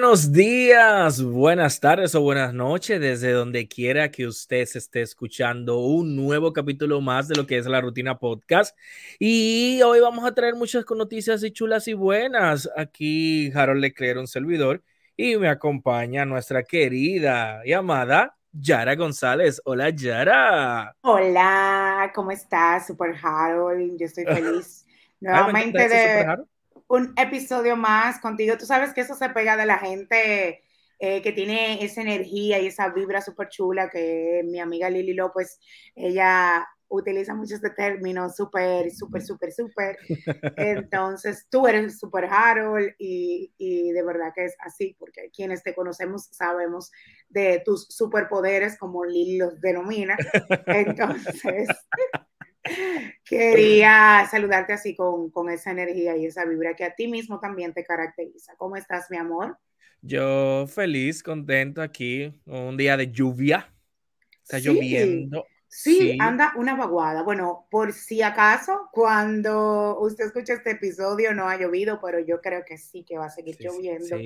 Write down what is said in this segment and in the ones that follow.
buenos días, buenas tardes o buenas noches, desde donde quiera que usted se esté escuchando un nuevo capítulo más de lo que es la rutina podcast. Y hoy vamos a traer muchas noticias y chulas y buenas. Aquí Harold Leclerc, un servidor, y me acompaña nuestra querida y amada Yara González. Hola, Yara. Hola, ¿cómo estás, Super Harold? Yo estoy feliz nuevamente de un episodio más contigo. Tú sabes que eso se pega de la gente eh, que tiene esa energía y esa vibra súper chula que mi amiga Lili López, ella utiliza mucho este término súper, súper, súper, súper. Entonces, tú eres súper Harold y, y, de verdad que es así, porque quienes te conocemos sabemos de tus superpoderes, como Lili los denomina. Entonces, Quería saludarte así con, con, esa energía y esa vibra que a ti mismo también te caracteriza. ¿Cómo estás, mi amor? Yo feliz, contento aquí, un día de lluvia. Está lloviendo. Sí, anda una vaguada. Bueno, por si acaso, cuando usted escucha este episodio no ha llovido, pero yo creo que sí que va a seguir lloviendo.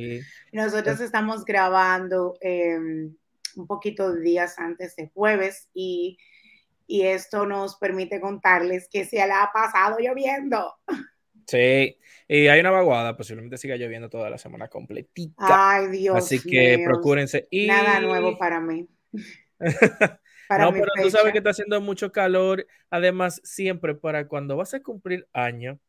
Nosotros estamos grabando em, un poquito de días antes de jueves y y esto nos permite contarles que se la ha pasado lloviendo. Sí, y hay una vaguada, posiblemente siga lloviendo toda la semana completita. Ay, Dios Así que procúrense. Y... Nada nuevo para mí. no, pero tú sabes que está haciendo mucho calor. Además, siempre para cuando vas a cumplir año,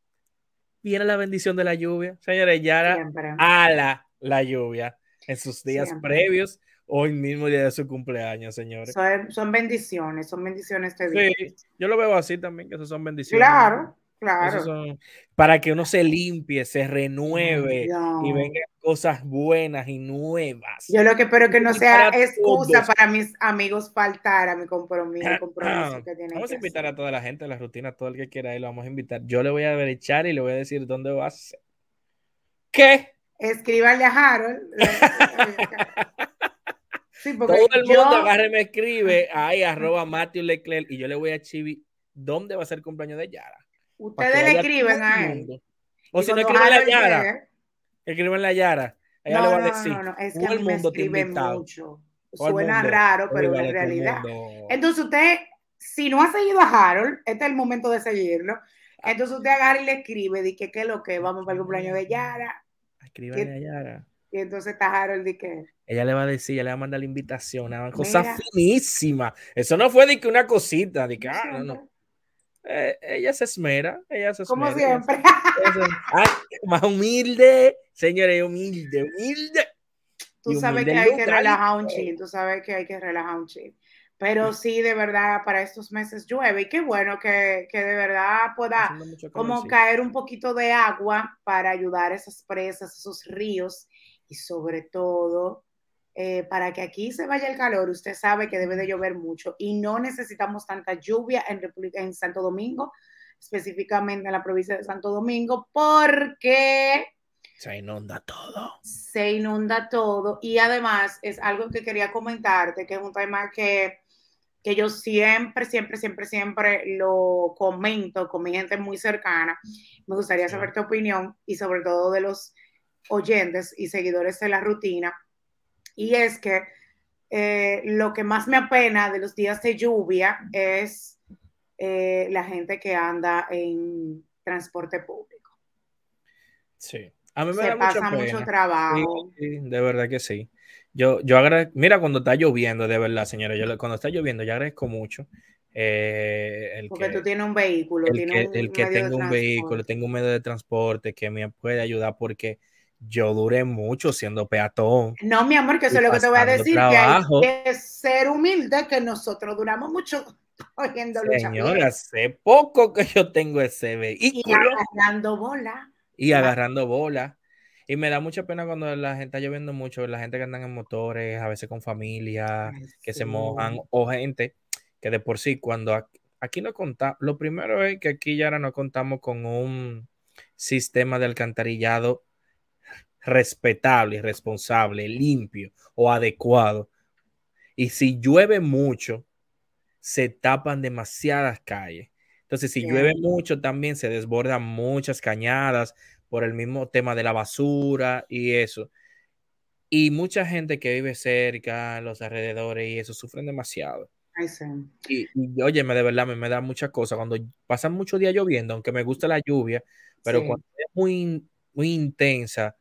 viene la bendición de la lluvia. Señores, ya ala la lluvia en sus días previos hoy mismo día de su cumpleaños, señores. Son, bendiciones, son bendiciones. sí, yo lo veo así también, que eso son bendiciones. Claro, claro. para que uno se limpie, se renueve y vengan cosas buenas y nuevas. Yo lo que espero que no sea excusa para mis amigos faltar a mi compromiso, compromiso que Vamos a invitar a toda la gente a la rutina, todo el que quiera ir, lo vamos a invitar. Yo le voy a echar y le voy a decir dónde vas. ¿Qué? Escríbanle a Harold. Todo el mundo agarre me escribe ahí, arroba Matthew Leclerc, y yo le voy a Chivi dónde va a ser el cumpleaños de Yara. Ustedes le escriben a él. O si no escriben la Yara, escriben la Yara. Ella no, le va a decir. No, no, es que a mí me escriben mucho. Suena raro, pero en realidad. Entonces usted, si no ha seguido a Harold, este es el momento de seguirlo. Ah. Entonces usted agarra y le escribe, dice que es lo que vamos para el cumpleaños de Yara. Escríbale a Yara. Y entonces está Harold y que. Ella le va a decir, ella le va a mandar la invitación, una cosa finísima. Eso no fue de que una cosita, de que, ah, no, no. Eh, ella se esmera, ella se esmera. Como siempre. Ay, más humilde, señores, humilde, humilde. Tú sabes que hay que relajar un chin, tú sabes que hay que relajar un chin. Pero sí, de verdad, para estos meses llueve y qué bueno que, que de verdad pueda como caer un poquito de agua para ayudar a esas presas, esos ríos y sobre todo eh, para que aquí se vaya el calor, usted sabe que debe de llover mucho y no necesitamos tanta lluvia en, en Santo Domingo, específicamente en la provincia de Santo Domingo, porque se inunda todo. Se inunda todo y además es algo que quería comentarte, que es un tema que, que yo siempre, siempre, siempre, siempre lo comento con mi gente muy cercana. Me gustaría saber tu opinión y sobre todo de los oyentes y seguidores de la rutina, y es que eh, lo que más me apena de los días de lluvia es eh, la gente que anda en transporte público. Sí, a mí me da pasa mucho trabajo. de verdad que sí. Yo, yo agradezco, mira cuando está lloviendo, de verdad, señora, yo cuando está lloviendo, yo agradezco mucho. Eh, Porque tú tienes un vehículo, el que, el que tengo un vehículo, tengo un medio de transporte que me puede ayudar porque yo duré mucho siendo peatón. No, mi amor, que eso es lo que te voy a decir, que hay que ser humilde, que nosotros duramos mucho oyendo Señora, hace poco que yo tengo ese vehículo. Y agarrando bola. Y agarrando bola. Y me da mucha pena cuando la gente está lloviendo mucho, la gente que andan en motores, a veces con familia, que se mojan, o gente que de por sí, cuando aquí no contamos, lo primero es que aquí ya ahora no contamos con un sistema de alcantarillado respetable, responsable, limpio o adecuado. Y si llueve mucho, se tapan demasiadas calles. Entonces, si llueve mucho, también se desbordan muchas cañadas por el mismo tema de la basura y eso. Y mucha gente que vive cerca, los alrededores y eso, sufren demasiado. Y, oye, me de verdad me, me da muchas cosas. Cuando pasan muchos días lloviendo, aunque me gusta la lluvia, pero cuando es muy, muy intensa,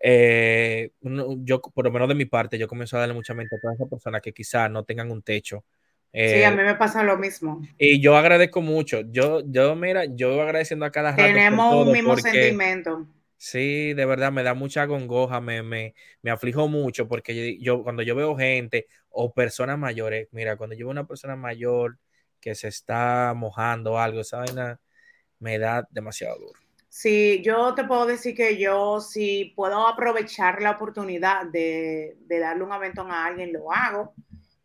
eh, yo, por lo menos de mi parte, yo comienzo a darle mucha mente a todas esas personas que quizás no tengan un techo. sí, a eh, mí me pasa lo mismo. Y yo agradezco mucho. Yo, yo, mira, yo agradeciendo a cada rato. Tenemos un mismo sentimiento. Sí, de verdad, me da mucha congoja, me, me, me aflijo mucho porque yo, cuando yo veo gente o personas mayores, mira, cuando yo veo una persona mayor que se está mojando algo, esa vaina me da demasiado duro. Sí, yo te puedo decir que yo si puedo aprovechar la oportunidad de, darle un aventón a alguien, lo hago.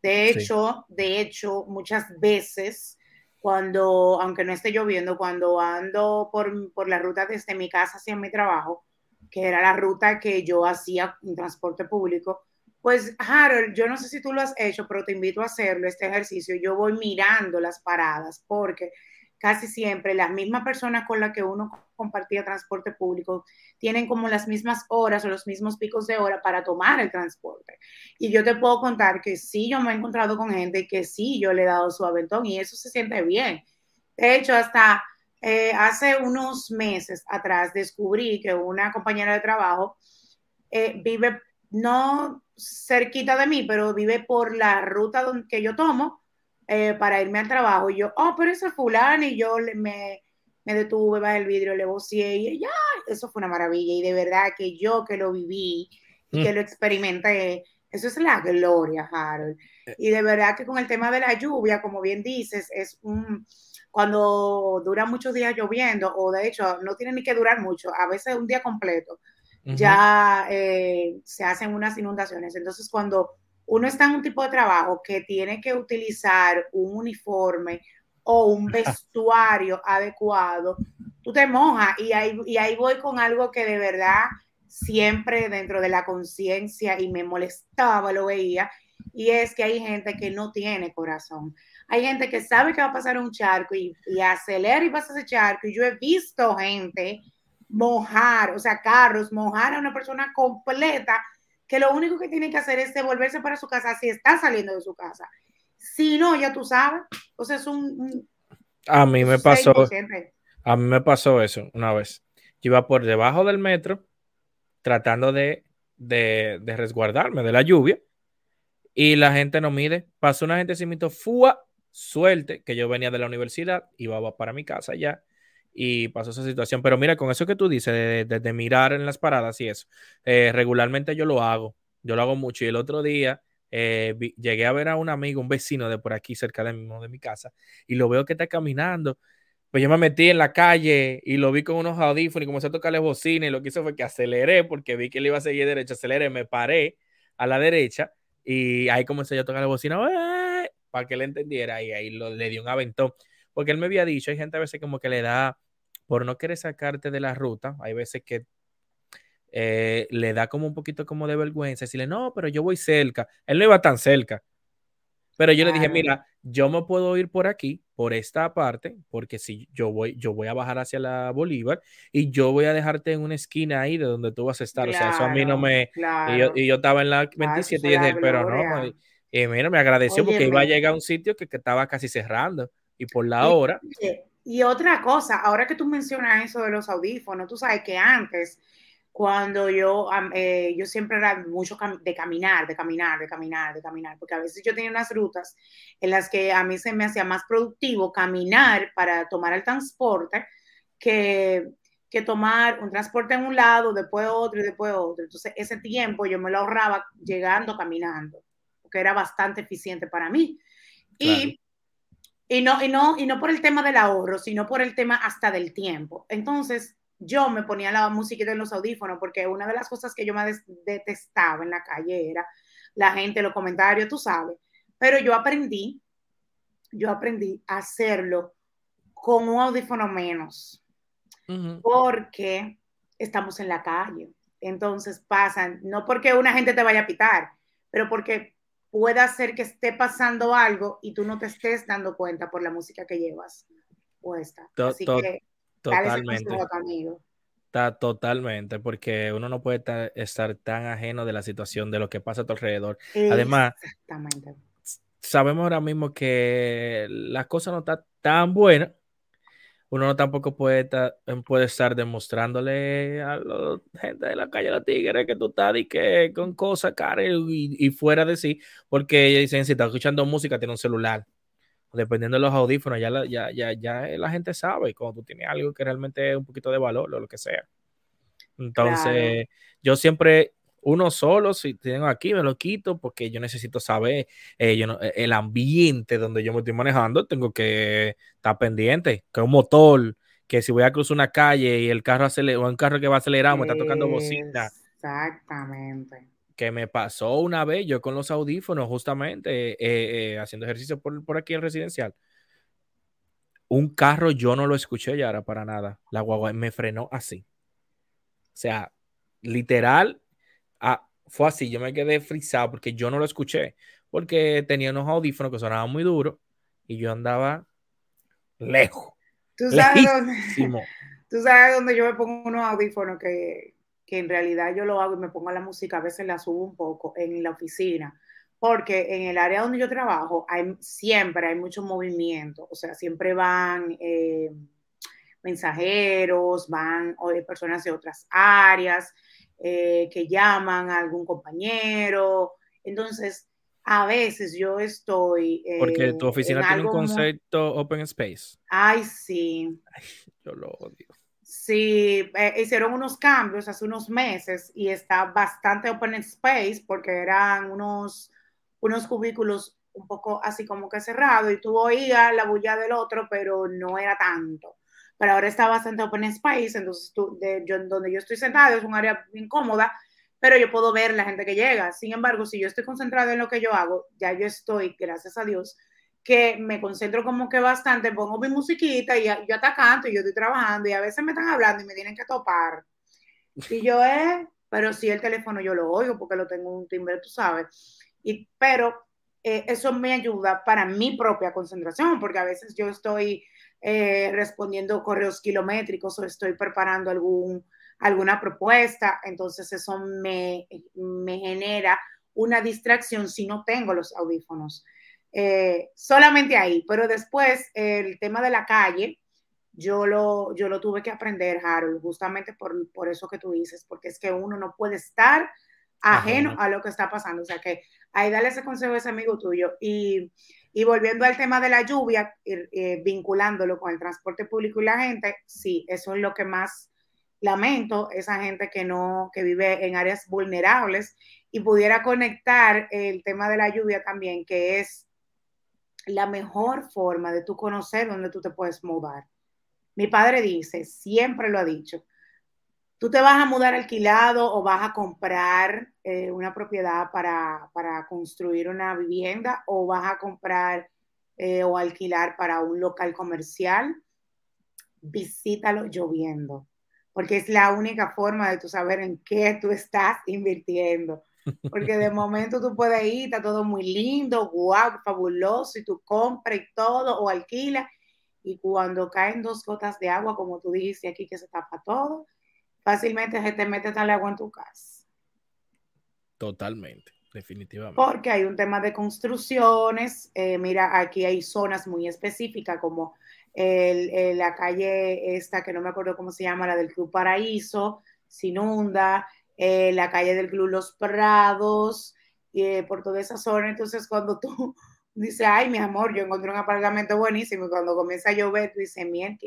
De hecho, de hecho, muchas veces cuando, aunque no esté lloviendo, cuando ando por, por la ruta desde mi casa hacia mi trabajo, que era la ruta que yo hacía en transporte público, pues Harold, yo no sé si tú lo has hecho, pero te invito a hacerlo, este ejercicio. Yo voy mirando las paradas porque casi siempre las mismas personas con las que uno compartía transporte público tienen como las mismas horas o los mismos picos de hora para tomar el transporte. Y yo te puedo contar que sí, yo me he encontrado con gente que sí, yo le he dado su aventón y eso se siente bien. De hecho, hasta eh, hace unos meses atrás descubrí que una compañera de trabajo eh, vive no cerquita de mí, pero vive por la ruta que yo tomo eh, para irme al trabajo. Y yo, oh, pero eso es fulano. Y yo me, me detuve, bajé el vidrio, le vocié y ya, eso fue una maravilla. Y de verdad que yo que lo viví y que mm. lo experimenté, eso es la gloria, Harold. Eh. Y de verdad que con el tema de la lluvia, como bien dices, es un cuando dura muchos días lloviendo, o de hecho no tiene ni que durar mucho, a veces un día completo, ya eh, se hacen unas inundaciones. Entonces, cuando uno está en un tipo de trabajo que tiene que utilizar un uniforme o un vestuario adecuado, tú te mojas y ahí, y ahí voy con algo que de verdad siempre dentro de la conciencia y me molestaba, lo veía, y es que hay gente que no tiene corazón. Hay gente que sabe que va a pasar un charco y, y acelera y pasa ese charco. Y yo he visto gente mojar, o sea, carros, mojar a una persona completa que lo único que tiene que hacer es devolverse para su casa si está saliendo de su casa. Si no, ya tú sabes. O sea, es un... a mí me pasó... A mí me pasó eso una vez. Yo iba por debajo del metro tratando de, de, resguardarme de la lluvia y la gente no mide. Pasó una gente sin mito, fua, suerte, que yo venía de la universidad, iba para mi casa ya y pasó esa situación. Pero mira, con eso que tú dices, de, mirar en las paradas y eso, eh, regularmente yo lo hago, yo lo hago mucho. Y el otro día eh, llegué a ver a un amigo, un vecino de por aquí, cerca de de mi casa, y lo veo que está caminando. Pues yo me metí en la calle y lo vi con unos audífonos y comencé a tocarle bocina y lo que hizo fue que aceleré porque vi que él iba a seguir derecha, aceleré, me paré a la derecha y ahí comencé a tocarle bocina para que él entendiera y ahí lo, le di un aventón. Porque él me había dicho, hay gente a veces como que le da por no querer sacarte de la ruta, hay veces que eh, le da como un poquito como de vergüenza decirle, no, pero yo voy cerca. Él no iba tan cerca. Pero yo le dije, mira, yo me puedo ir por aquí, por esta parte, porque si yo voy, yo voy a bajar hacia la Bolívar y yo voy a dejarte en una esquina ahí de donde tú vas a estar. o sea, eso a mí no me... Y, yo, y, yo, estaba en la 27 y dije, pero no. Y, mira, me agradeció porque iba a llegar a un sitio que, que estaba casi cerrando y por la hora. Y otra cosa, ahora que tú mencionas eso de los audífonos, tú sabes que antes, cuando yo, eh, yo siempre era mucho de caminar, de caminar, de caminar, de caminar, porque a veces yo tenía unas rutas en las que a mí se me hacía más productivo caminar para tomar el transporte que, que tomar un transporte en un lado, después otro y después otro. Entonces, ese tiempo yo me lo ahorraba llegando caminando, porque era bastante eficiente para mí. Y y no, y, no, y no por el tema del ahorro, sino por el tema hasta del tiempo. Entonces, yo me ponía la música en los audífonos porque una de las cosas que yo me detestaba en la calle era la gente, los comentarios, tú sabes. Pero yo aprendí, yo aprendí a hacerlo con un audífono menos, porque estamos en la calle. Entonces pasan, no porque una gente te vaya a pitar, pero porque pueda ser que esté pasando algo y tú no te estés dando cuenta por la música que llevas puesta. Así que, totalmente. Está totalmente, porque uno no puede estar tan ajeno de la situación, de lo que pasa a tu alrededor. Además, sabemos ahora mismo que la cosa no está tan buena. Uno no tampoco puede estar, puede estar demostrándole a la gente de la calle la tigre que tú estás y que con cosas caras y, fuera de sí, porque ellos dicen, si estás escuchando música, tiene un celular dependiendo de los audífonos, ya la, ya, ya, ya la gente sabe cuando tú tienes algo que realmente es un poquito de valor o lo que sea. Entonces, yo siempre, uno solo, si tengo aquí, me lo quito porque yo necesito saber eh, yo el ambiente donde yo me estoy manejando, tengo que estar pendiente, que un motor, que si voy a cruzar una calle y el carro acelera, o un carro que va acelerado me está tocando bocina. Exactamente que me pasó una vez yo con los audífonos, justamente eh, eh, haciendo ejercicio por, por, aquí en residencial. Un carro yo no lo escuché ya para nada. La guagua me frenó así. O sea, literal, ah, fue así. Yo me quedé frisado porque yo no lo escuché. Porque tenía unos audífonos que sonaban muy duros y yo andaba lejos. ¿Tú sabes, dónde, tú sabes dónde yo me pongo unos audífonos que, que en realidad yo lo hago y me pongo la música, a veces la subo un poco en la oficina, porque en el área donde yo trabajo hay, siempre hay mucho movimiento, o sea, siempre van eh, mensajeros, van personas de otras áreas eh, que llaman a algún compañero, entonces a veces yo estoy... porque tu oficina tiene un concepto open space. Ay, sí. yo lo odio. Sí, eh, hicieron unos cambios hace unos meses y está bastante open space porque eran unos, unos cubículos un poco así como que cerrados y tú oías la bulla del otro, pero no era tanto. Pero ahora está bastante open space, entonces tú, de, yo, donde yo estoy sentado es un área incómoda, pero yo puedo ver la gente que llega. Sin embargo, si yo estoy concentrado en lo que yo hago, ya yo estoy, gracias a Dios, que me concentro como que bastante, pongo mi musiquita y yo hasta canto y yo estoy trabajando y a veces me están hablando y me tienen que topar. Y yo, eh, pero si el teléfono yo lo oigo porque lo tengo un timbre, tú sabes. Y, pero eh, eso me ayuda para mi propia concentración, porque a veces yo estoy eh, respondiendo correos kilométricos o estoy preparando algún, alguna propuesta, entonces eso me, me genera una distracción si no tengo los audífonos. Eh, solamente ahí, pero después el tema de la calle, yo lo, yo lo tuve que aprender, Harold, justamente por, por eso que tú dices, porque es que uno no puede estar ajeno, a lo que está pasando. O sea que ahí dale ese consejo a ese amigo tuyo. Y, y volviendo al tema de la lluvia, eh, vinculándolo con el transporte público y la gente, sí, eso es lo que más lamento, esa gente que no, que vive en áreas vulnerables y pudiera conectar el tema de la lluvia también, que es la mejor forma de tú conocer dónde tú te puedes mudar. Mi padre dice, siempre lo ha dicho, tú te vas a mudar alquilado o vas a comprar eh, una propiedad para, construir una vivienda o vas a comprar eh, o alquilar para un local comercial, visítalo lloviendo, porque es la única forma de tú saber en qué tú estás invirtiendo. Porque de momento tú puedes ir, está todo muy lindo, guau, fabuloso, y tú compras y todo, o alquilas, y cuando caen dos gotas de agua, como tú dijiste aquí, que se tapa todo, fácilmente se te mete tal agua en tu casa. Totalmente, definitivamente. Porque hay un tema de construcciones, eh, mira, aquí hay zonas muy específicas como la calle esta, que no me acuerdo cómo se llama, la del Club Paraíso, se inunda, eh, la calle del Club Los Prados, eh, por toda esa zona. Entonces, cuando tú dices, ay, mi amor, yo encontré un apartamento buenísimo, y cuando comienza a llover, tú dices, mierda,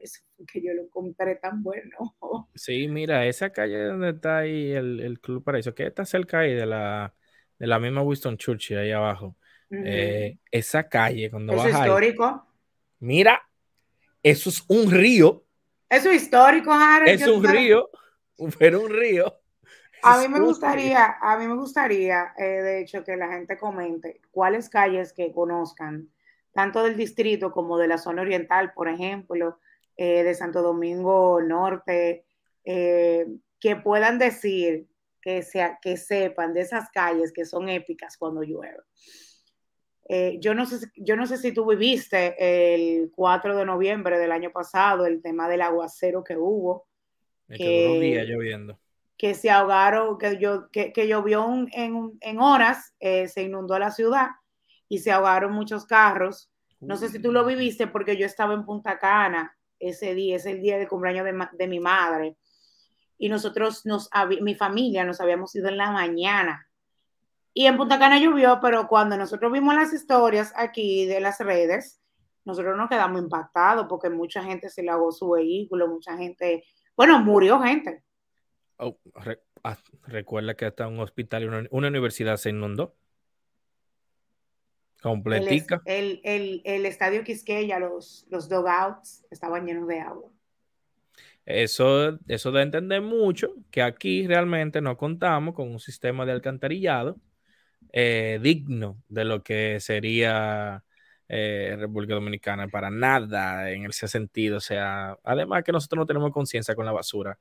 que yo lo encontré tan bueno. Sí, mira, esa calle donde está ahí el, el Club Paraíso, que está cerca ahí de la, de la misma Winston Churchill, ahí abajo. Eh, esa calle, cuando ¿Es histórico? mira, eso es un río. Eso es histórico, Harold. Es un río, pero un río. A mí me gustaría, a mí me gustaría, eh, de hecho, que la gente comente cuáles calles que conozcan, tanto del distrito como de la zona oriental, por ejemplo, eh, de Santo Domingo Norte, eh, que puedan decir que, sea, que sepan de esas calles que son épicas cuando llueve. yo, no sé, yo no sé si tú viviste el 4 de noviembre del año pasado el tema del aguacero que hubo que, lloviendo. Que se ahogaron, que, yo, que, llovió en, en, horas, eh, se inundó la ciudad y se ahogaron muchos carros. No sé si tú lo viviste porque yo estaba en Punta Cana ese día, es el día de cumpleaños de, mi madre. Y nosotros, nos, mi familia, nos habíamos ido en la mañana. Y en Punta Cana llovió, pero cuando nosotros vimos las historias aquí de las redes, nosotros nos quedamos impactados porque mucha gente se ahogó su vehículo, mucha gente, bueno, murió gente. Oh, ah, recuerda que hasta un hospital y una, universidad se inundó. Completica. El, el, el, estadio Quisqueya, los, los dogouts estaban llenos de agua. Eso, eso de entender mucho que aquí realmente no contamos con un sistema de alcantarillado eh, digno de lo que sería eh, República Dominicana, para nada en ese sentido. O sea, además que nosotros no tenemos conciencia con la basura.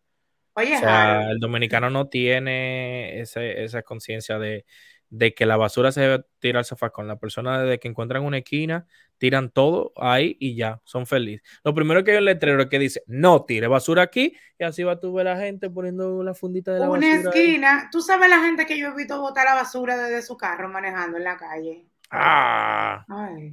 Oye, o sea, el dominicano no tiene esa conciencia de, de que la basura se debe tirar al sofá con la persona desde que encuentran una esquina, tiran todo ahí y ya, son felices. Lo primero que hay un letrero que dice, no tire basura aquí, y así va tú ver la gente poniendo la fundita de la basura. Una esquina, tú sabes la gente que yo he visto botar la basura desde su carro manejando en la calle. Ah,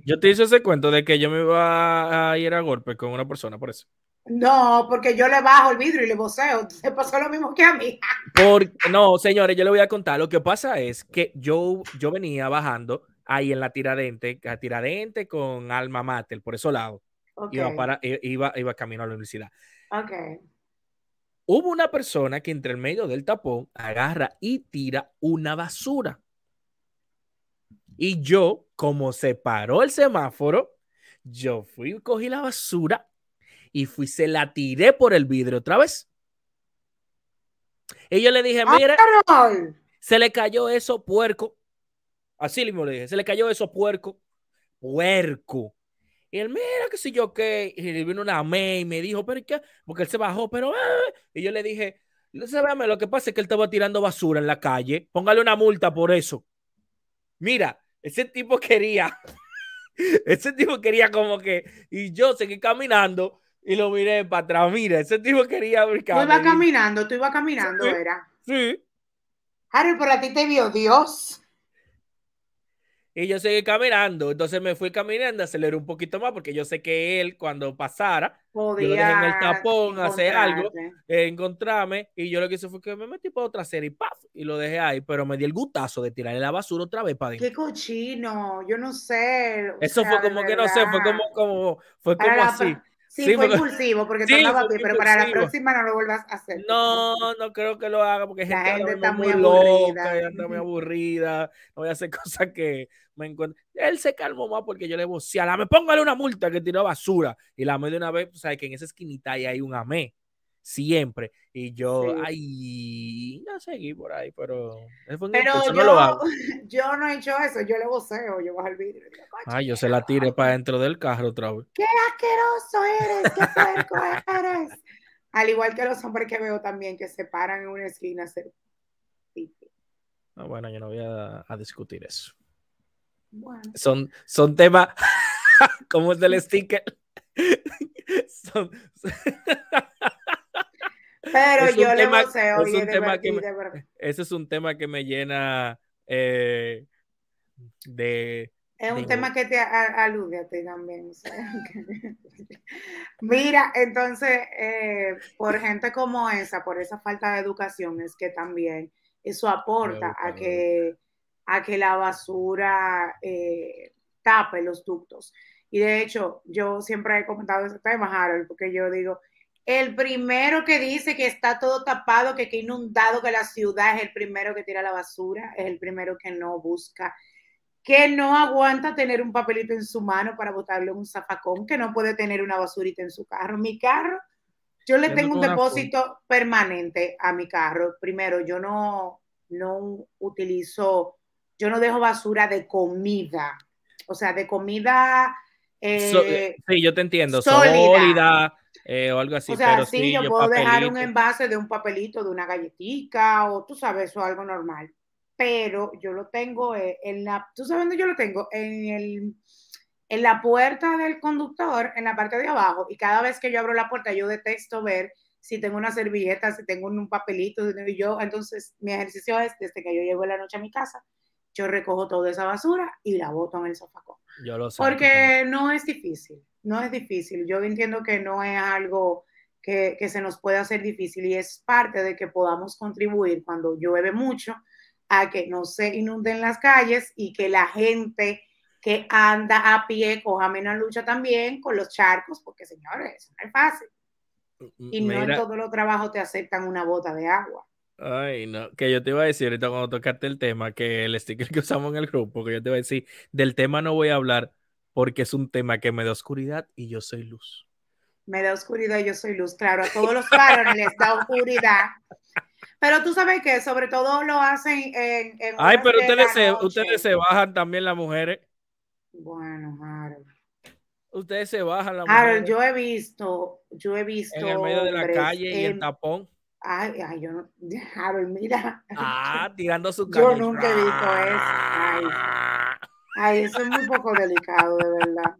yo te hice ese cuento de que yo me iba a ir a golpe con una persona, por eso. No, porque yo le bajo el vidrio y le voceo. Se pasó lo mismo que a mí. no, señores, yo le voy a contar. Lo que pasa es que yo, yo venía bajando ahí en la tiradente, la tiradente con alma mater, por eso lado. Iba, para, iba, iba camino a la universidad. Okay. Hubo una persona que entre el medio del tapón agarra y tira una basura. Y yo, como se paró el semáforo, yo fui y cogí la basura y fui, se la tiré por el vidrio otra vez. Y yo le dije, mira, se le cayó eso puerco. Así mismo le dije, se le cayó eso puerco. Puerco. Y él, mira, que si yo qué. Y le vino una me y me dijo, pero ¿qué? Porque él se bajó, pero. Ah". Y yo le dije, lo que pasa es que él estaba tirando basura en la calle. Póngale una multa por eso. Mira, ese tipo quería. ese tipo quería como que. Y yo seguí caminando y lo miré para atrás. Mira, ese tipo quería brincar. Tú ibas caminando, tú ibas caminando, era. Sí. Harry, pero a ti te vio Dios. Y yo seguí caminando. Entonces me fui caminando, aceleré un poquito más porque yo sé que él cuando pasara, Podía yo en el tapón, hacer algo, encontrarme. Y yo lo que hice fue que me metí por otra serie y ¡paf! Y lo dejé ahí. Pero me di el gutazo de tirarle la basura otra vez para adentro. Qué cochino, yo no sé. Eso fue como que no sé, fue como, como, fue como así. Sí, fue impulsivo porque sí, estaba bien, pero para la próxima no lo vuelvas a hacer. No, no creo que lo haga porque la gente, está muy, loca, y anda muy aburrida. No voy a hacer cosas que me encuentro. Él se calmó más porque yo le a me póngale una multa que tiró basura. Y la amé de una vez, o sea, que en esa esquinita ahí hay un amé siempre. Y yo, ay, no seguí por ahí, pero. pero yo no, lo hago. yo no he hecho eso, yo le voceo, yo bajo el vidrio. ay, yo se la tiré para dentro del carro otra vez. ¡Qué asqueroso eres! ¡Qué puerco eres! Al igual que los hombres que veo también que se paran en una esquina hacer ah, bueno, yo no voy a, a discutir eso. Bueno. Son, son temas como el del sticker. son... Pero yo le voceo es un tema que Ese es un tema que me llena eh, de... Es un tema que te alude a ti también. Mira, entonces, eh, por gente como esa, por esa falta de educación, es que también eso aporta a que, a que la basura eh, tape los ductos. Y de hecho, yo siempre he comentado ese tema, Harold, porque yo digo, el primero que dice que está todo tapado, que, que inundado, que la ciudad es el primero que tira la basura, es el primero que no busca, que no aguanta tener un papelito en su mano para botarle un zafacón, que no puede tener una basurita en su carro. Mi carro, yo le tengo un depósito permanente a mi carro. Primero, yo no, no utilizo, yo no dejo basura de comida, o sea, de comida. Eh, sí, yo te entiendo, sólida eh, o algo así. O sea, sí, yo, puedo dejar un envase de un papelito, de una galletita, o tú sabes, eso algo normal. Pero yo lo tengo eh, en la, ¿tú sabes dónde yo lo tengo? En el, en la puerta del conductor, en la parte de abajo, y cada vez que yo abro la puerta, yo detesto ver si tengo una servilleta, si tengo un papelito, y yo, entonces mi ejercicio es, desde que yo llego en la noche a mi casa, yo recojo toda esa basura y la boto en el sofacón. Yo lo sé. Porque no es difícil, no es difícil. Yo entiendo que no es algo que, que se nos puede hacer difícil y es parte de que podamos contribuir cuando llueve mucho a que no se inunden las calles y que la gente que anda a pie coja menos lucha también con los charcos, porque señores, eso no es fácil. Y no en todos los trabajos te aceptan una bota de agua. Ay, no, que yo te iba a decir ahorita cuando tocaste el tema, que el sticker que usamos en el grupo, que yo te iba a decir, del tema no voy a hablar porque es un tema que me da oscuridad y yo soy luz. Me da oscuridad y yo soy luz, claro, a todos los varones les da oscuridad. Pero tú sabes que sobre todo lo hacen en... en Ay, pero ustedes se, ustedes se bajan también las mujeres. Bueno, Harold. Ustedes se bajan las mujeres. Harold, yo he visto, yo he visto... En el medio de la calle y en tapón. Ay, ay, yo no, Harold, mira. Ah, tirando su cara. Yo nunca he visto eso. Ay, ay, eso es muy poco delicado, de verdad.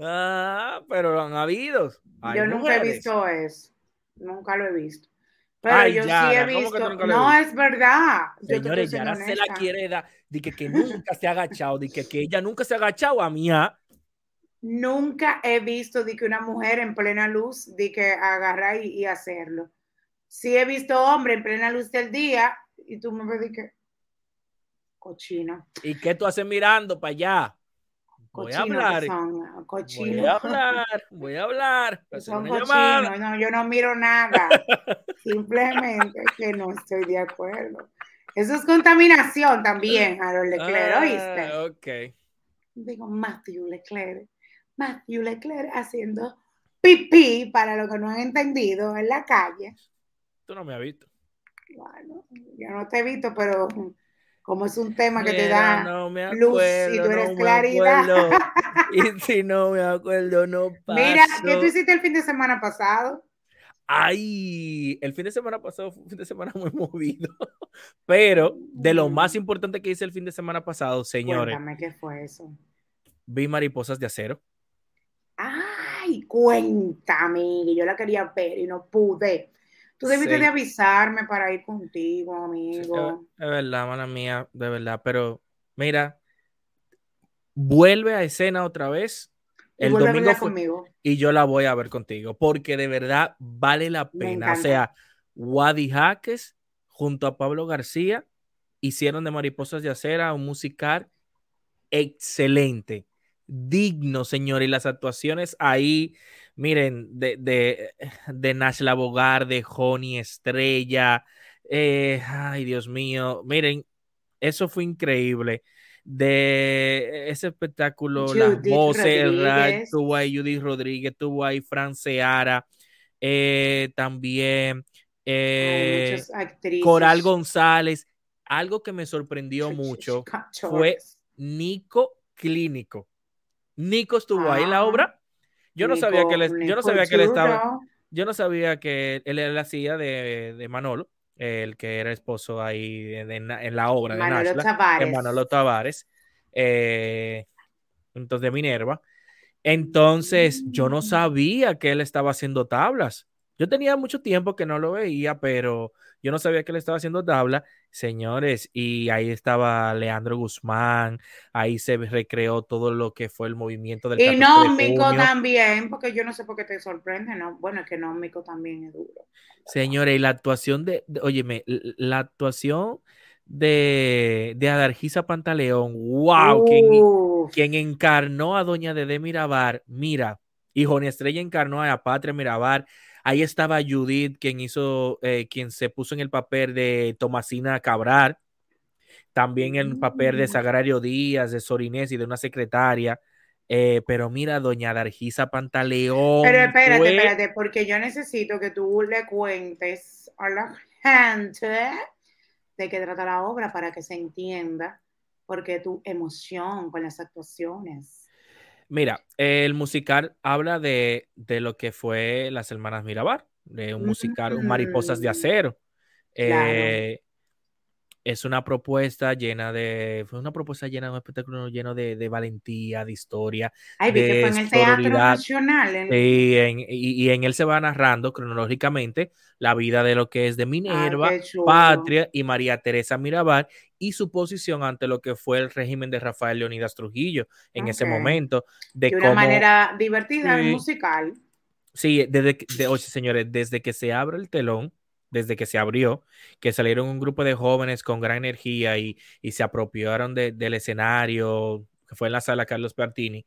Ah, pero lo han habido. yo nunca he visto eso. Nunca lo he visto. Pero yo sí he visto. No, es verdad. Señores, Yara se la quiere dar. De que, que nunca se ha agachado. De que, que ella nunca se ha agachado a mí. ¿ah? Nunca he visto de que una mujer en plena luz de que agarra y, hacerlo. Sí he visto hombre en plena luz del día y tú me ves que cochino. ¿Y qué tú haces mirando para allá? Voy a hablar. Voy a hablar, voy a hablar. Son no, yo no miro nada. Simplemente que no estoy de acuerdo. Eso es contaminación también, Harold Leclerc, ah, ¿oíste? Ok. Digo, Matthew Leclerc. Matthew Leclerc haciendo pipí, para lo que no han entendido, en la calle. Tú no me has visto. Bueno, yo no te he visto, pero como es un tema que te da luz y tú eres claridad. y si no me acuerdo, no pasa. Mira, ¿qué tú hiciste el fin de semana pasado? Ay, el fin de semana pasado fue un fin de semana muy movido, pero de lo más importante que hice el fin de semana pasado, señores. Cuéntame qué fue eso. Vi mariposas de acero. Ay, cuéntame, yo la quería ver y no pude. Tú debiste de avisarme para ir contigo, amigo. de verdad, mala mía, de verdad. Pero mira, vuelve a escena otra vez. El domingo conmigo. y yo la voy a ver contigo, porque de verdad vale la pena. O sea, Wadi Jaques junto a Pablo García hicieron de Mariposas de Acera un musical excelente, digno, señor. Y las actuaciones ahí miren, de, de, de Nash Labogar, de Joni Estrella, eh, ay Dios mío, miren, eso fue increíble. De ese espectáculo, las voces, tuvo ahí Judith Rodríguez, tuvo ahí Fran Seara, eh, también eh, Coral González. Algo que me sorprendió mucho fue Nico Clínico. Nico estuvo ahí en la ah. obra yo no sabía que él, yo no sabía que él estaba. Yo no sabía que él era la silla de, de Manolo, el que era esposo ahí en, la obra de Manolo Tavares. de Manolo Tavares. Eh, entonces de Minerva. Entonces, yo no mm. sabía que él estaba haciendo tablas. Yo tenía mucho tiempo que no lo veía, pero yo no sabía que él estaba haciendo tabla, señores, y ahí estaba Leandro Guzmán, ahí se recreó todo lo que fue el movimiento del Y Nómico también, porque yo no sé por qué te sorprende, ¿no? Bueno, es que Nómico también es duro. Señores, y la actuación de, óyeme, la actuación de, de Adargisa Pantaleón, wow, quien, encarnó a Doña Dede Mirabar, mira, y Joni Estrella encarnó a Patria Mirabar, Ahí estaba Judith, quien hizo, eh, quien se puso en el papel de Tomasina Cabral, también en el papel de mm. Sagrario Díaz, de Sorinés y de una secretaria. Eh, pero mira, doña Dargisa Pantaleón. Pero espérate, espérate, porque yo necesito que tú le cuentes a la gente de qué trata la obra para que se entienda, porque tu emoción con las actuaciones. Mira, el musical habla de, lo que fue las hermanas Mirabar, de un musical, un Mariposas de. Acero. Eh, es una propuesta llena de, fue una propuesta llena de un espectáculo lleno de, valentía, de historia. Ay, vi que fue en el Teatro Nacional. y, en él se va narrando cronológicamente la vida de lo que es de Minerva, Patria y María Teresa Mirabal y su posición ante lo que fue el régimen de Rafael Leonidas Trujillo en ese momento. De, una manera divertida, musical. Sí, desde, de, señores, desde que se abre el telón, desde que se abrió, que salieron un grupo de jóvenes con gran energía y, se apropiaron del escenario, que fue en la sala Carlos Bertini,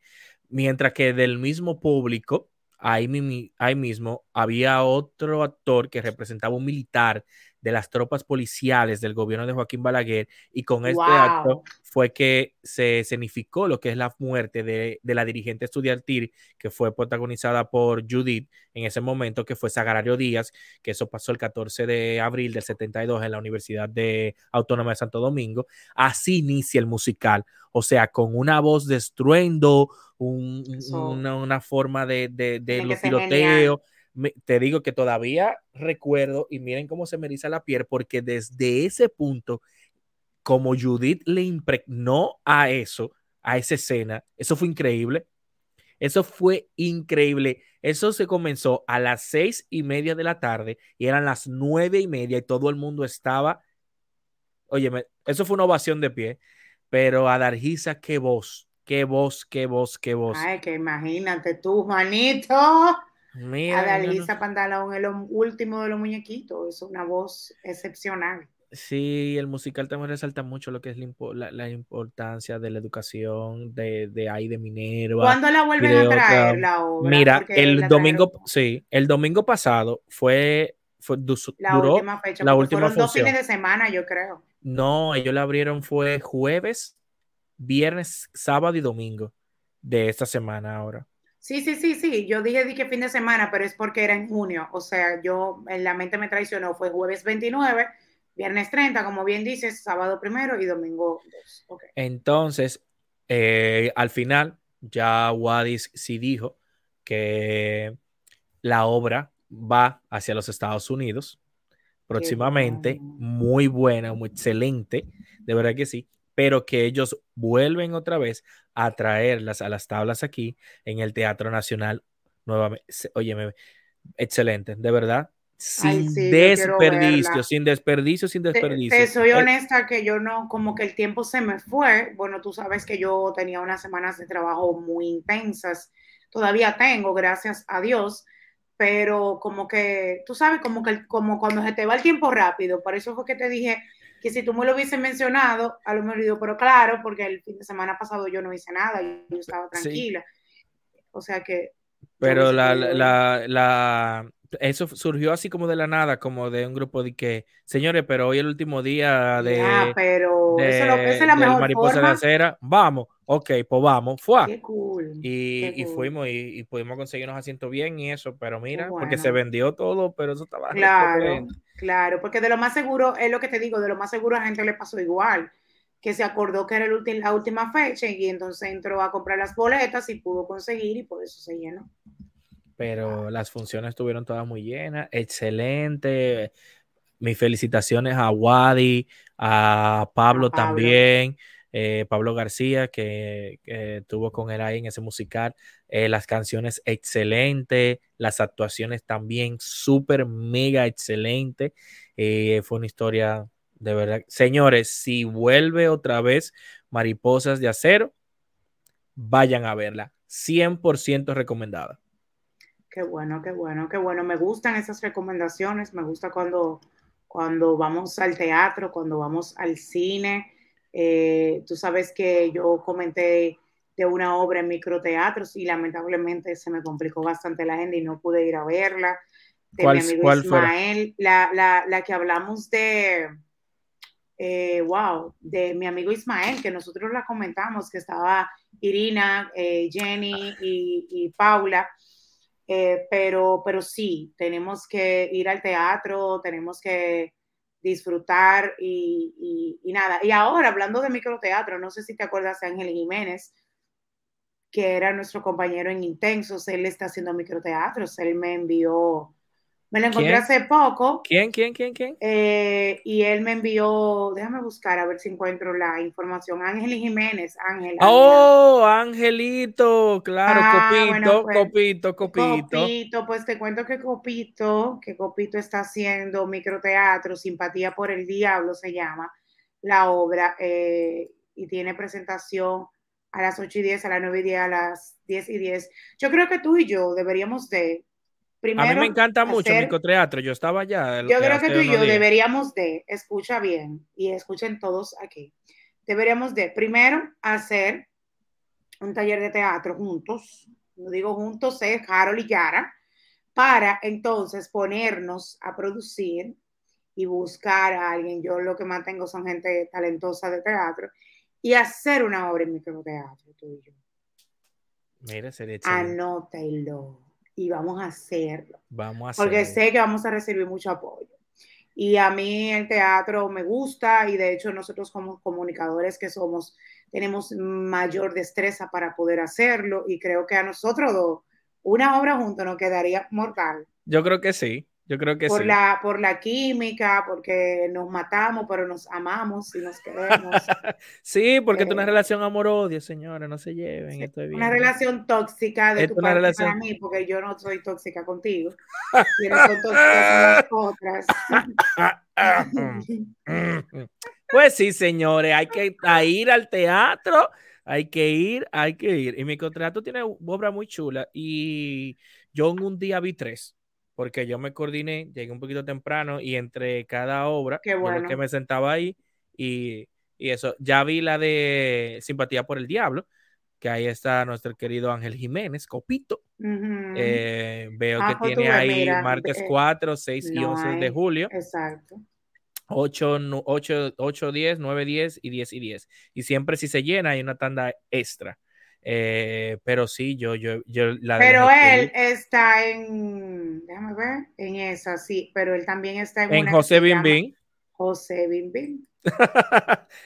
mientras que del mismo público, ahí, ahí mismo, había otro actor que representaba un militar de las tropas policiales del gobierno de Joaquín Balaguer y con este acto fue que se escenificó lo que es la muerte de, la dirigente estudiantil que fue protagonizada por Judith en ese momento, que fue Sagarario Díaz, que eso pasó el 14 de abril del 72 en la Universidad de Autónoma de Santo Domingo. Así inicia el musical, o sea, con una voz de estruendo, una, forma de, de, de los tiroteos te digo que todavía recuerdo y miren cómo se me eriza la piel, porque desde ese punto, como Judith le impregnó a eso, a esa escena, eso fue increíble. Eso fue increíble. Eso se comenzó a las seis y media de la tarde y eran las nueve y media y todo el mundo estaba. Oye, eso fue una ovación de pie, pero a qué voz, qué voz, qué voz, qué voz. Ay, que imagínate tú, Juanito. Mira, Adalisa Pantalón es lo último de los muñequitos, es una voz excepcional. Sí, el musical también resalta mucho lo que es la, importancia de la educación de, de ahí de Minerva. ¿Cuándo la vuelven a traer la obra? Mira, el domingo, sí, el domingo pasado fue, fue la última fecha, la última fueron dos fines de semana, yo creo. No, ellos la abrieron fue jueves, viernes, sábado y domingo de esta semana ahora. Sí, sí, sí, sí. Yo dije, dije fin de semana, pero es porque era en junio. O sea, yo en la mente me traicionó. Fue jueves 29, viernes 30, como bien dices, sábado primero y domingo 2. Entonces, eh, al final, ya Wadis sí dijo que la obra va hacia los Estados Unidos próximamente. Muy buena, muy excelente. De verdad que sí pero que ellos vuelven otra vez a traerlas a las tablas aquí en el Teatro Nacional nuevamente. Óyeme, excelente, de verdad. Sin desperdicio, sin desperdicio, sin desperdicio. Te, soy honesta que yo no, como que el tiempo se me fue. Bueno, tú sabes que yo tenía unas semanas de trabajo muy intensas. Todavía tengo, gracias a Dios pero como que, tú sabes, como que como cuando se te va el tiempo rápido, por eso fue que te dije, que si tú me lo hubiese mencionado, a lo mejor digo, pero claro, porque el fin de semana pasado yo no hice nada, yo estaba tranquila. O sea que... Pero la, la, la, eso surgió así como de la nada, como de un grupo de que, señores, pero hoy es el último día de... Ah, pero eso, es la mejor mariposa forma. de acera, vamos, ok, pues vamos, fue. Qué cool. Y, y fuimos y, pudimos conseguir unos asientos bien y eso, pero mira, porque se vendió todo, pero eso estaba... Claro. Claro, porque de lo más seguro, es lo que te digo, de lo más seguro a la gente le pasó igual, que se acordó que era la última fecha y entonces entró a comprar las boletas y pudo conseguir y por eso se llenó. Pero las funciones estuvieron todas muy llenas, excelente. Mis felicitaciones a Wadi, a Pablo, también. Eh, Pablo García, que, tuvo con él ahí en ese musical. Eh, las canciones excelentes, las actuaciones también súper, mega excelente. Eh, fue una historia de verdad. Señores, si vuelve otra vez Mariposas de Acero, vayan a verla. 100% recomendada. Qué bueno, qué bueno, qué bueno. Me gustan esas recomendaciones. Me gusta cuando, cuando vamos al teatro, cuando vamos al cine. Eh, tú sabes que yo comenté de una obra en microteatros y lamentablemente se me complicó bastante la agenda y no pude ir a verla. De mi amigo Ismael, la, la, que hablamos de, eh, wow, de mi amigo Ismael, que nosotros la comentamos, que estaba Irina, eh, Jenny y, Paula. Eh, pero, pero sí, tenemos que ir al teatro, tenemos que disfrutar y, y, nada. Y ahora, hablando de microteatro, no sé si te acuerdas de Ángel Jiménez, que era nuestro compañero en Intensos, él está haciendo microteatros, él me envió Me lo encontré hace poco. ¿Quién, quién, quién, quién? Eh, y él me envió, déjame buscar a ver si encuentro la información. Ángel Jiménez, Ángel. Oh, Angelito, claro, ah, Copito, pues, Copito, Copito. Copito, pues te cuento que Copito, que Copito está haciendo microteatro, Simpatía por el Diablo se llama la obra, eh, y tiene presentación a las 8 y 10, a las 9 y 10, a las 10 y 10. Yo creo que tú y yo deberíamos de Primero, a mí me encanta mucho el microteatro, yo estaba allá. Yo creo que tú y yo deberíamos de, escucha bien y escuchen todos aquí, deberíamos de primero hacer un taller de teatro juntos, no digo juntos, es Harold y Yara, para entonces ponernos a producir y buscar a alguien. Yo lo que más tengo son gente talentosa de teatro y hacer una obra en microteatro, tú y yo. Mira, sería Anótelo y vamos a hacerlo. Vamos a hacerlo. Porque sé que vamos a recibir mucho apoyo. Y a mí el teatro me gusta y de hecho nosotros como comunicadores que somos tenemos mayor destreza para poder hacerlo y creo que a nosotros una obra junto nos quedaría mortal. Yo creo que sí. Yo creo que por sí. La, por la química, porque nos matamos, pero nos amamos y nos queremos. sí, porque es una eh, relación amor-odio, señora, no se lleven. esto una relación tóxica de tu parte relación... para mí, porque yo no soy tóxica contigo. y no son tóxicas otras. pues sí, señores, hay que ir al teatro, hay que ir, hay que ir. Y mi contrato tiene obra muy chula y yo en un día vi tres porque yo me coordiné, llegué un poquito temprano y entre cada obra, bueno. que me sentaba ahí y, eso, ya vi la de Simpatía por el Diablo, que ahí está nuestro querido Ángel Jiménez, Copito. Eh, veo que ah, pues tiene ahí martes 4, 6 y 11 de julio. Exacto. 8, 8, 8, 10, 9, 10 y 10 y 10. Y siempre si se llena hay una tanda extra. Eh, pero sí, yo, yo, yo la Pero él está en, déjame ver, en esa, sí, pero él también está en, en José Bimbín. José Bimbín.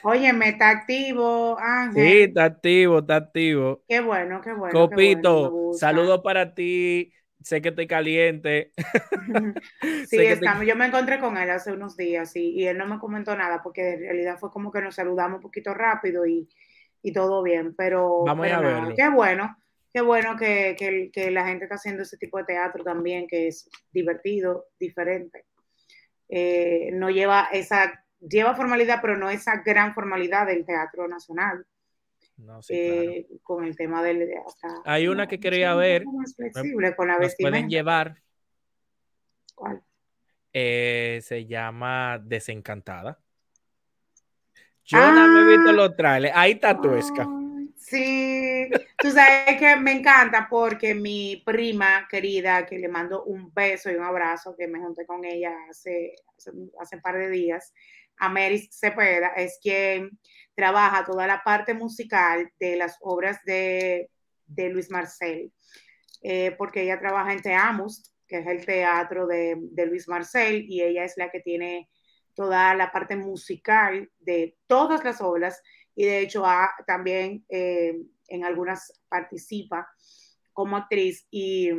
Oye, me está activo, Ángel. Sí, está activo, está activo. Qué bueno, qué bueno. Copito, saludos para ti. Sé que estoy caliente. sí, estamos. Yo me encontré con él hace unos días y, y él no me comentó nada porque en realidad fue como que nos saludamos un poquito rápido y, y todo bien, pero, Vamos a verlo. qué bueno, qué bueno que, que, la gente está haciendo ese tipo de teatro también, que es divertido, diferente. Eh, no lleva esa, lleva formalidad, pero no esa gran formalidad del teatro nacional. No, sí, eh, Con el tema del... Hay una que quería ver. Más flexible, con la pueden llevar. ¿Cuál? Eh, se llama Desencantada. Yo no me he visto ah. los trailers. Ahí está Tuesca. Sí, tú sabes que me encanta porque mi prima querida, que le mando un beso y un abrazo, que me junté con ella hace, hace, un par de días, Ameris Cepeda, es quien trabaja toda la parte musical de las obras de, Luis Marcel, eh, porque ella trabaja en Teamus, que es el teatro de, de Luis Marcel, y ella es la que tiene toda la parte musical de todas las obras y de hecho también eh, en algunas participa como actriz y,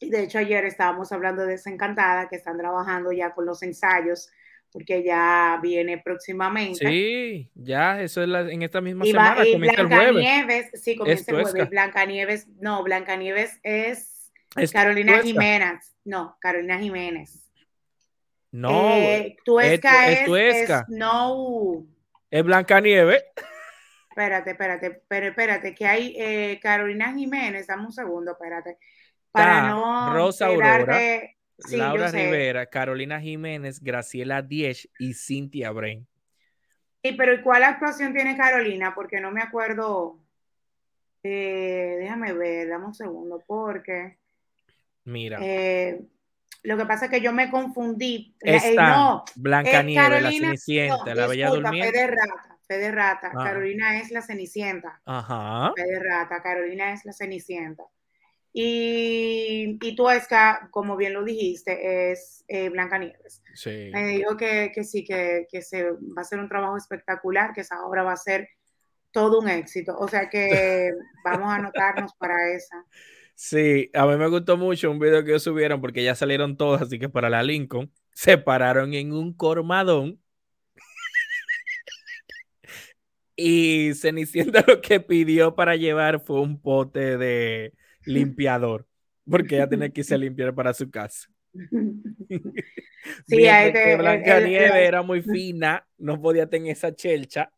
de hecho ayer estábamos hablando de Desencantada que están trabajando ya con los ensayos porque ya viene próximamente. Sí, ya, eso es en esta misma semana, comienza el jueves. Nieves, sí, comienza el jueves. Blanca Nieves, no, Blanca Nieves es, es Carolina Jiménez, no, Carolina Jiménez. No, eh, Tuesca es, es, es, no. Es Blancanieves. Espérate, espérate, pero espérate, que hay eh, Carolina Jiménez, dame un segundo, espérate. Para no Rosa Aurora, Laura Rivera, Carolina Jiménez, Graciela Diez y Cintia Bren. Sí, pero ¿y cuál actuación tiene Carolina? Porque no me acuerdo. Eh, déjame ver, dame un segundo, porque. Mira. Eh, lo que pasa es que yo me confundí. Esta, eh, no, Blanca Nieve, la Cenicienta, la Bella Durmiente. Fe de Rata, Fe de Rata. Ah. Carolina es la Cenicienta. Ajá. Fe de Rata, Carolina es la Cenicienta. Y, y Tuesca, como bien lo dijiste, es eh, Blanca Nieves. Sí. Me digo que, que sí, que, que, se, va a ser un trabajo espectacular, que esa obra va a ser todo un éxito. O sea que vamos a anotarnos para esa. Sí, a mí me gustó mucho un video que ellos subieron porque ya salieron todos, así que para la Lincoln se pararon en un cormadón y Cenicienta lo que pidió para llevar fue un pote de limpiador, porque ella tenía que irse a limpiar para su casa. Sí, ahí te, Blanca Nieve era muy fina, no podía tener esa chelcha,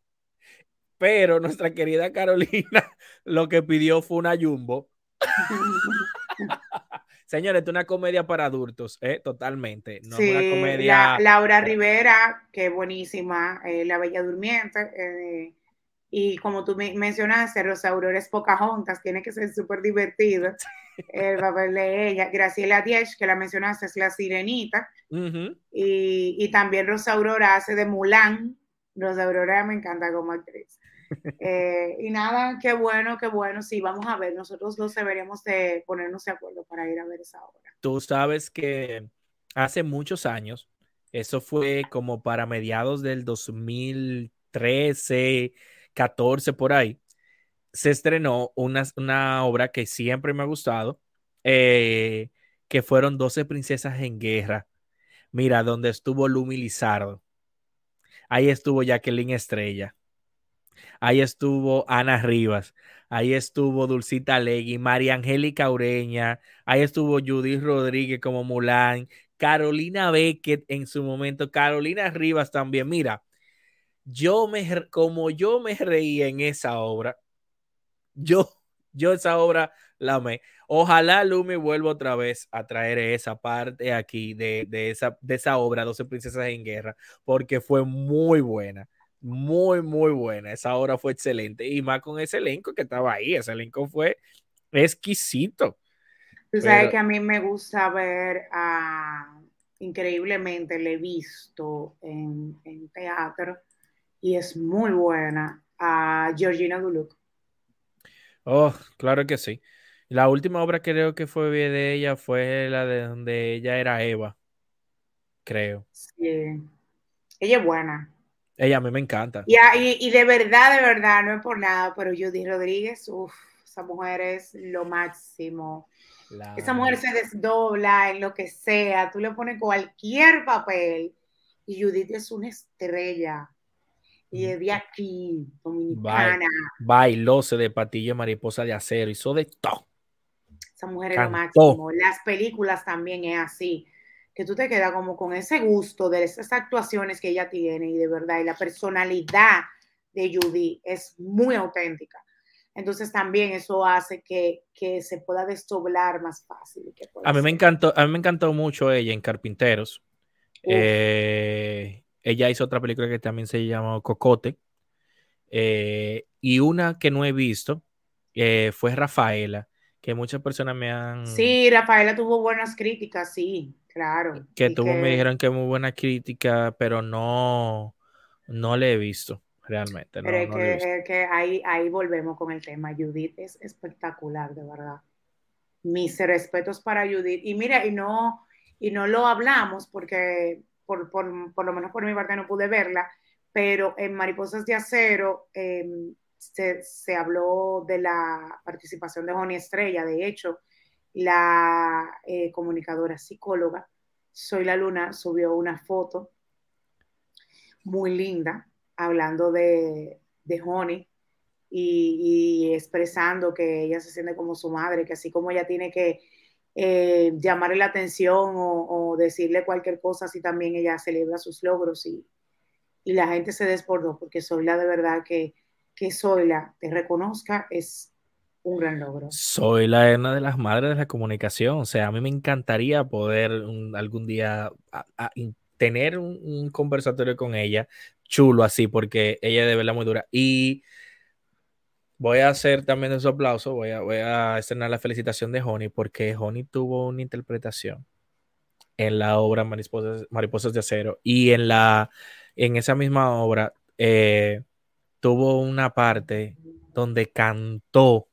pero nuestra querida Carolina lo que pidió fue una jumbo. Señores, es una comedia para adultos, ¿eh? totalmente. No sí, una comedia. Laura Rivera, que es buenísima, eh, La Bella Durmiente. Eh, y como tú mencionaste, Rosa Aurora es Pocahontas, tiene que ser súper divertido el papel de ella. Graciela Diez, que la mencionaste, es la sirenita. y, y, también Rosa Aurora hace de Mulan. Rosa Aurora me encanta como actriz. Eh, y nada, qué bueno, qué bueno. Sí, vamos a ver, nosotros dos deberíamos de ponernos de acuerdo para ir a ver esa obra. Tú sabes que hace muchos años, eso fue como para mediados del 2013, 14 por ahí, se estrenó una, una obra que siempre me ha gustado, eh, que fueron 12 princesas en guerra. Mira, donde estuvo Lumi Lizardo. Ahí estuvo Jacqueline Estrella. Ahí estuvo Ana Rivas. Ahí estuvo Dulcita Legui, María Angélica Ureña. Ahí estuvo Judith Rodríguez como Mulan. Carolina Beckett en su momento. Carolina Rivas también. Mira, yo me, como yo me reí en esa obra, yo, yo esa obra la amé. Ojalá Lumi vuelva otra vez a traer esa parte aquí de, esa, de esa obra, 12 Princesas en Guerra, porque fue muy buena. Muy, muy buena. Esa obra fue excelente. Y más con ese elenco que estaba ahí. Ese elenco fue exquisito. Tú sabes que a mí me gusta ver increíblemente, le he visto en, en teatro y es muy buena a Georgina Duluc. Oh, claro que sí. La última obra que creo que fue de ella fue la de donde ella era Eva, creo. Sí. Ella es buena. Ella a mí me encanta. Y, y, de verdad, de verdad, no es por nada, pero Judy Rodríguez, uff, esa mujer es lo máximo. Esa mujer se desdobla en lo que sea, tú le pones cualquier papel y Judith es una estrella y es de aquí, dominicana. Bailóse de patilla mariposa de acero, hizo de todo. Esa mujer es lo máximo. Las películas también es así, que tú te quedas como con ese gusto de esas actuaciones que ella tiene y de verdad, y la personalidad de Judy es muy auténtica. Entonces también eso hace que, que se pueda desdoblar más fácil. a mí me encantó, a mí me encantó mucho ella en Carpinteros. Eh, ella hizo otra película que también se llama Cocote. Eh, y una que no he visto eh, fue Rafaela, que muchas personas me han... Sí, Rafaela tuvo buenas críticas, sí, claro. Que tuvo, me dijeron que muy buena crítica, pero no, no le he visto realmente. Pero es que, ahí, ahí volvemos con el tema. Judith es espectacular, de verdad. Mis respetos para Judith. Y mira, y no, y no lo hablamos porque por, lo menos por mi parte no pude verla, pero en Mariposas de Acero em, se, habló de la participación de Joni Estrella, de hecho, la eh, comunicadora psicóloga Soy la Luna subió una foto muy linda hablando de, de Honey y, expresando que ella se siente como su madre, que así como ella tiene que eh, llamarle la atención o, decirle cualquier cosa, así también ella celebra sus logros y, y la gente se desbordó porque Zoila de verdad que, que Zoila te reconozca es un gran logro. Soy la una de las madres de la comunicación, o sea, a mí me encantaría poder algún día tener un, conversatorio con ella chulo así, porque ella es de verdad muy dura. Y Voy a hacer también su aplauso, voy a, voy a estrenar la felicitación de Honey porque Honey tuvo una interpretación en la obra Mariposas, de Acero y en, la, en esa misma obra eh, tuvo una parte donde cantó,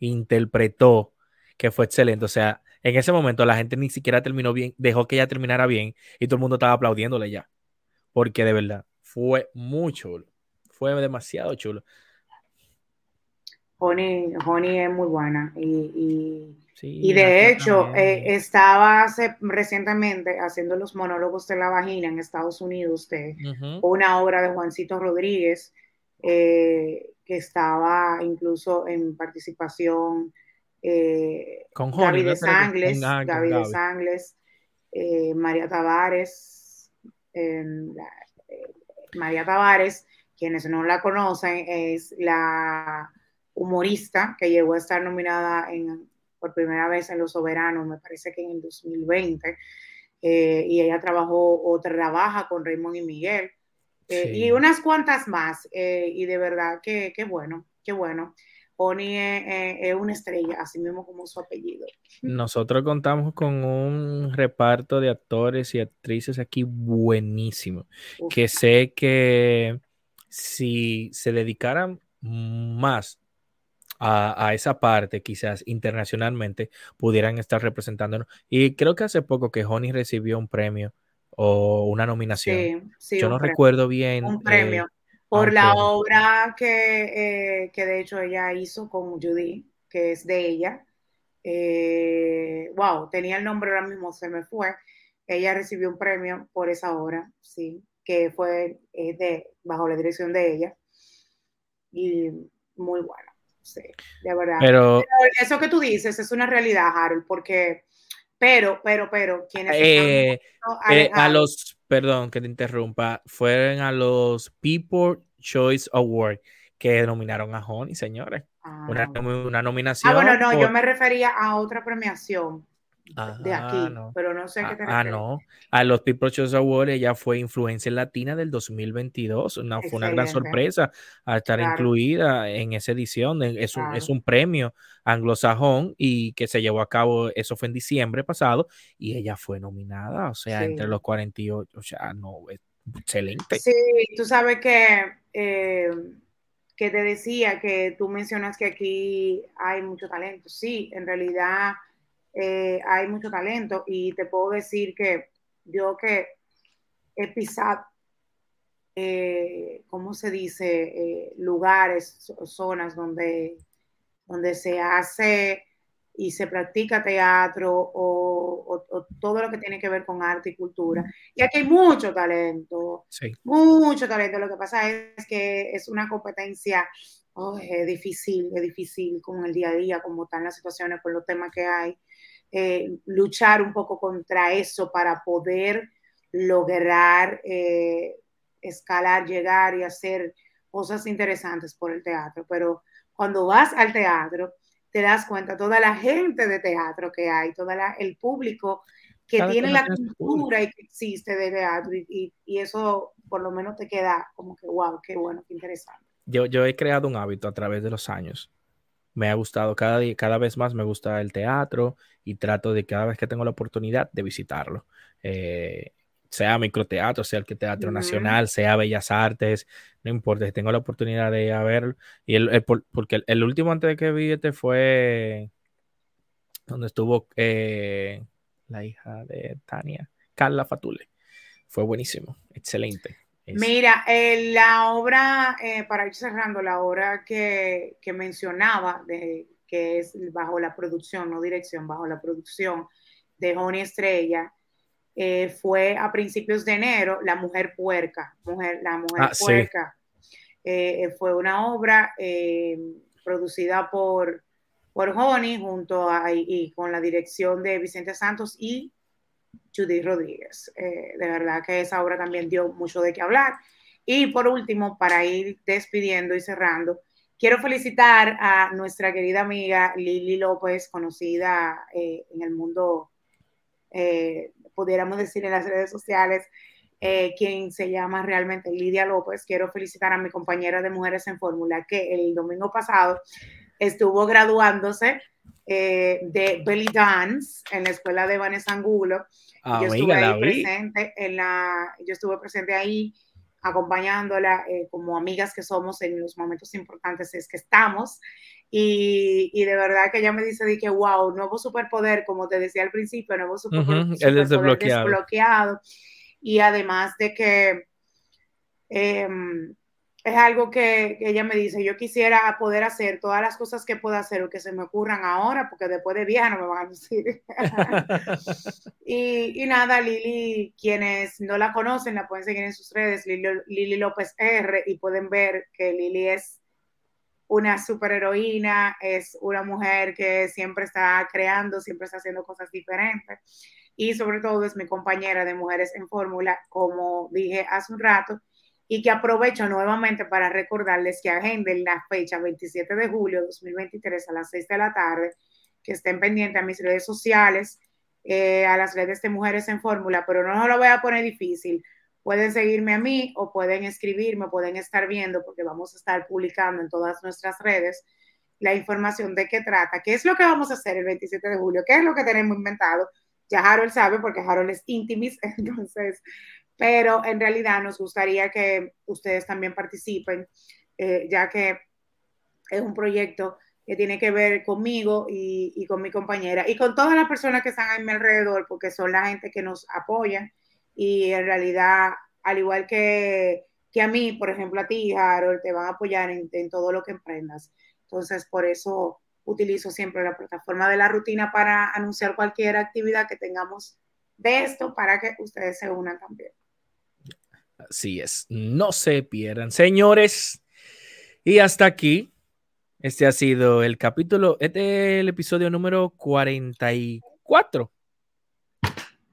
interpretó, que fue excelente. O sea, en ese momento la gente ni siquiera terminó bien, dejó que ella terminara bien y todo el mundo estaba aplaudiéndole ya. Porque de verdad fue muy chulo. Fue demasiado chulo. Honey, Honey es muy buena y, y, de hecho eh, estaba hace, recientemente haciendo los monólogos de la vagina en Estados Unidos de una obra de Juancito Rodríguez eh, que estaba incluso en participación eh, con Gaby de Sangles, Gaby de Sangles, María Tavares, María Tavares, quienes no la conocen, es la humorista que llegó a estar nominada en, por primera vez en Los Soberanos, me parece que en el 2020, eh, y ella trabajó o trabaja con Raymond y Miguel, eh, y unas cuantas más, eh, y de verdad que, bueno, qué bueno. Pony es, una estrella, así mismo como su apellido. Nosotros contamos con un reparto de actores y actrices aquí buenísimo, que sé que si se dedicaran más a, esa parte, quizás internacionalmente, pudieran estar representándonos. Y creo que hace poco que Honey recibió un premio o una nominación. Yo no recuerdo bien. Un premio. Eh, por la obra que, eh, que, de hecho ella hizo con Judy, que es de ella. Eh, wow, tenía el nombre ahora mismo, se me fue. Ella recibió un premio por esa obra, sí, que fue de, bajo la dirección de ella. Y muy buena. Sí, de verdad. Pero, eso que tú dices es una realidad, Harold, porque, pero, pero, pero, quienes eh, eh, a los, perdón que te interrumpa, fueron a los People Choice Award que nominaron a Honey, señores. Una, ah. una, nominación. Ah, bueno, no, yo me refería a otra premiación de aquí, pero no sé qué te Ah, no. A los People Choice Awards ella fue influencia latina del 2022. Una, fue una gran sorpresa a estar incluida en esa edición. Es un, es un premio anglosajón y que se llevó a cabo, eso fue en diciembre pasado, y ella fue nominada, o sea, entre los 48, o sea, no, excelente. Sí, tú sabes que, eh, que te decía que tú mencionas que aquí hay mucho talento. Sí, en realidad eh, hay mucho talento y te puedo decir que yo que he pisado, eh, ¿cómo se dice? Eh, lugares, zonas donde, donde se hace y se practica teatro o, todo lo que tiene que ver con arte y cultura. Y aquí hay mucho talento, mucho talento. Lo que pasa es que es una competencia oh, es difícil, es difícil con el día a día, como están las situaciones, con los temas que hay. Eh, luchar un poco contra eso para poder lograr eh, escalar, llegar y hacer cosas interesantes por el teatro. Pero cuando vas al teatro, te das cuenta toda la gente de teatro que hay, todo el público que tiene la cultura y que existe de teatro y, eso por lo menos te queda como que, wow, qué bueno, qué interesante. Yo, yo he creado un hábito a través de los años me ha gustado cada día, cada vez más me gusta el teatro y trato de cada vez que tengo la oportunidad de visitarlo. Eh, sea microteatro, sea el que Teatro Nacional, sea Bellas Artes, no importa, si tengo la oportunidad de ir a verlo. Y el, porque el, último antes de que vi este fue donde estuvo eh, la hija de Tania, Carla Fatule. Fue buenísimo, excelente. Mira, eh, la obra, eh, para ir cerrando, la obra que, mencionaba, de, que es bajo la producción, no dirección, bajo la producción de Joni Estrella, eh, fue a principios de enero, La Mujer Puerca, mujer, La Mujer ah, Puerca. fue una obra producida por, por Joni junto a, y con la dirección de Vicente Santos y Judy Rodríguez. Eh, de verdad que esa obra también dio mucho de qué hablar. Y por último, para ir despidiendo y cerrando, quiero felicitar a nuestra querida amiga Lili López, conocida eh, en el mundo, eh, pudiéramos decir en las redes sociales, quien se llama realmente Lidia López. Quiero felicitar a mi compañera de Mujeres en Fórmula, que el domingo pasado estuvo graduándose de belly dance en la escuela de Vanessa Angulo. Yo estuve ahí presente en la, yo estuve presente ahí acompañándola eh, como amigas que somos en los momentos importantes es que estamos. Y, y, de verdad que ella me dice de que wow, nuevo superpoder, como te decía al principio, nuevo superpoder, desbloqueado. y además de que em, es algo que, ella me dice, yo quisiera poder hacer todas las cosas que pueda hacer o que se me ocurran ahora, porque después de vieja no me van a decir. y, nada, Lili, quienes no la conocen, la pueden seguir en sus redes, Lili, López R, y pueden ver que Lili es una superheroína, es una mujer que siempre está creando, siempre está haciendo cosas diferentes. Y sobre todo es mi compañera de Mujeres en Fórmula, como dije hace un rato, y que aprovecho nuevamente para recordarles que agenden la fecha 27 de julio de 2023 a las 6 de la tarde, que estén pendientes a mis redes sociales, eh, a las redes de Mujeres en Fórmula, pero no lo voy a poner difícil. Pueden seguirme a mí o pueden escribirme, pueden estar viendo, porque vamos a estar publicando en todas nuestras redes la información de qué trata, qué es lo que vamos a hacer el 27 de julio, qué es lo que tenemos inventado. Ya Harold sabe, porque Harold es íntimis, entonces pero en realidad nos gustaría que ustedes también participen, eh, ya que es un proyecto que tiene que ver conmigo y, con mi compañera y con todas las personas que están a mi alrededor, porque son la gente que nos apoya y en realidad, al igual que, a mí, por ejemplo, a ti, Harold, te van a apoyar en, en todo lo que emprendas. Entonces, por eso utilizo siempre la plataforma de la rutina para anunciar cualquier actividad que tengamos de esto para que ustedes se unan también. Así es, no se pierdan, señores. Y hasta aquí, este ha sido el capítulo, este es el episodio número 44.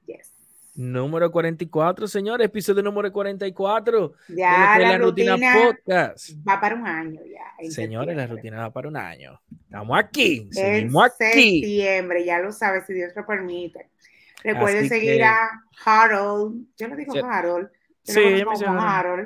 Yes. Número 44, señores, episodio número 44. Ya, la, rutina, podcast. Va para un año ya. Señores, la rutina va para un año. Estamos aquí, seguimos aquí. septiembre, ya lo sabes, si Dios lo permite. Recuerden seguir a Harold. Yo le digo Harold Sí,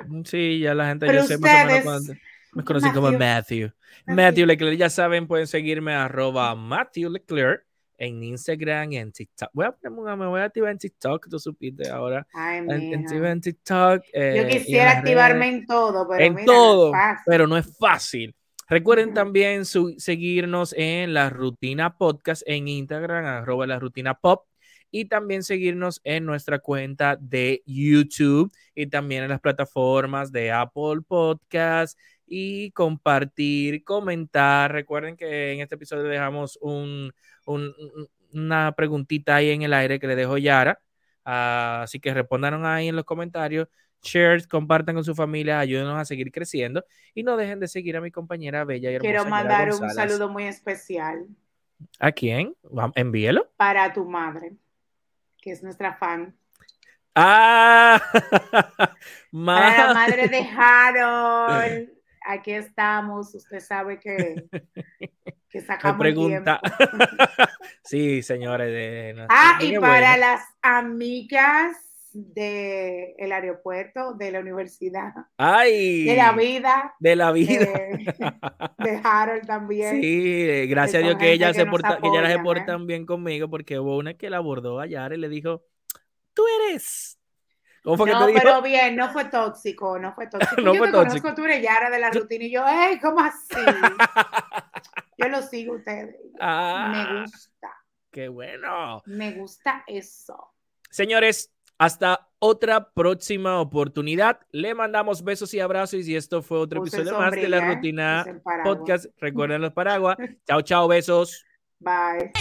mm, Sí, ya la gente ya sé más Me conocí como Matthew. Matthew Leclerc, ya saben, pueden seguirme arroba Matthew Leclerc en Instagram y en TikTok. Voy a poner, me voy a activar en TikTok, tú supiste ahora. Ay, en, en, TikTok. Eh, Yo quisiera activarme en todo, pero en todo, pero no es fácil. Recuerden también seguirnos en la rutina podcast en Instagram, arroba la rutina pop y también seguirnos en nuestra cuenta de YouTube y también en las plataformas de Apple Podcast y compartir, comentar. Recuerden que en este episodio dejamos un, una preguntita ahí en el aire que le dejo Yara. así que respondan ahí en los comentarios. Share, compartan con su familia, ayúdenos a seguir creciendo y no dejen de seguir a mi compañera Bella y hermosa. Quiero mandar un saludo muy especial. ¿A quién? Envíelo. Para tu madre que es nuestra fan. ¡Ah! Para la madre de Harold. Aquí estamos. Usted sabe que, que sacamos pregunta. sí, señores. De, ah, y para las amigas del el aeropuerto, de la universidad. ¡Ay! De la vida. De la vida. de Harold también. Sí, gracias a Dios que ella se porta, que ella se portan ¿eh? bien conmigo, porque hubo una que la abordó allá y le dijo, tú eres. ¿Cómo fue no, que te pero bien, no fue tóxico, no fue tóxico. no Yo fue te tóxico. conozco, tú eres Yara de la rutina y yo, ¡ey, cómo así! yo lo sigo ustedes. Ah, Me gusta. ¡Qué bueno! Me gusta eso. Señores, hasta otra próxima oportunidad. Le mandamos besos y abrazos. Y esto fue otro episodio más de la rutina podcast. Recuerden los paraguas. chao, chao, besos. Bye.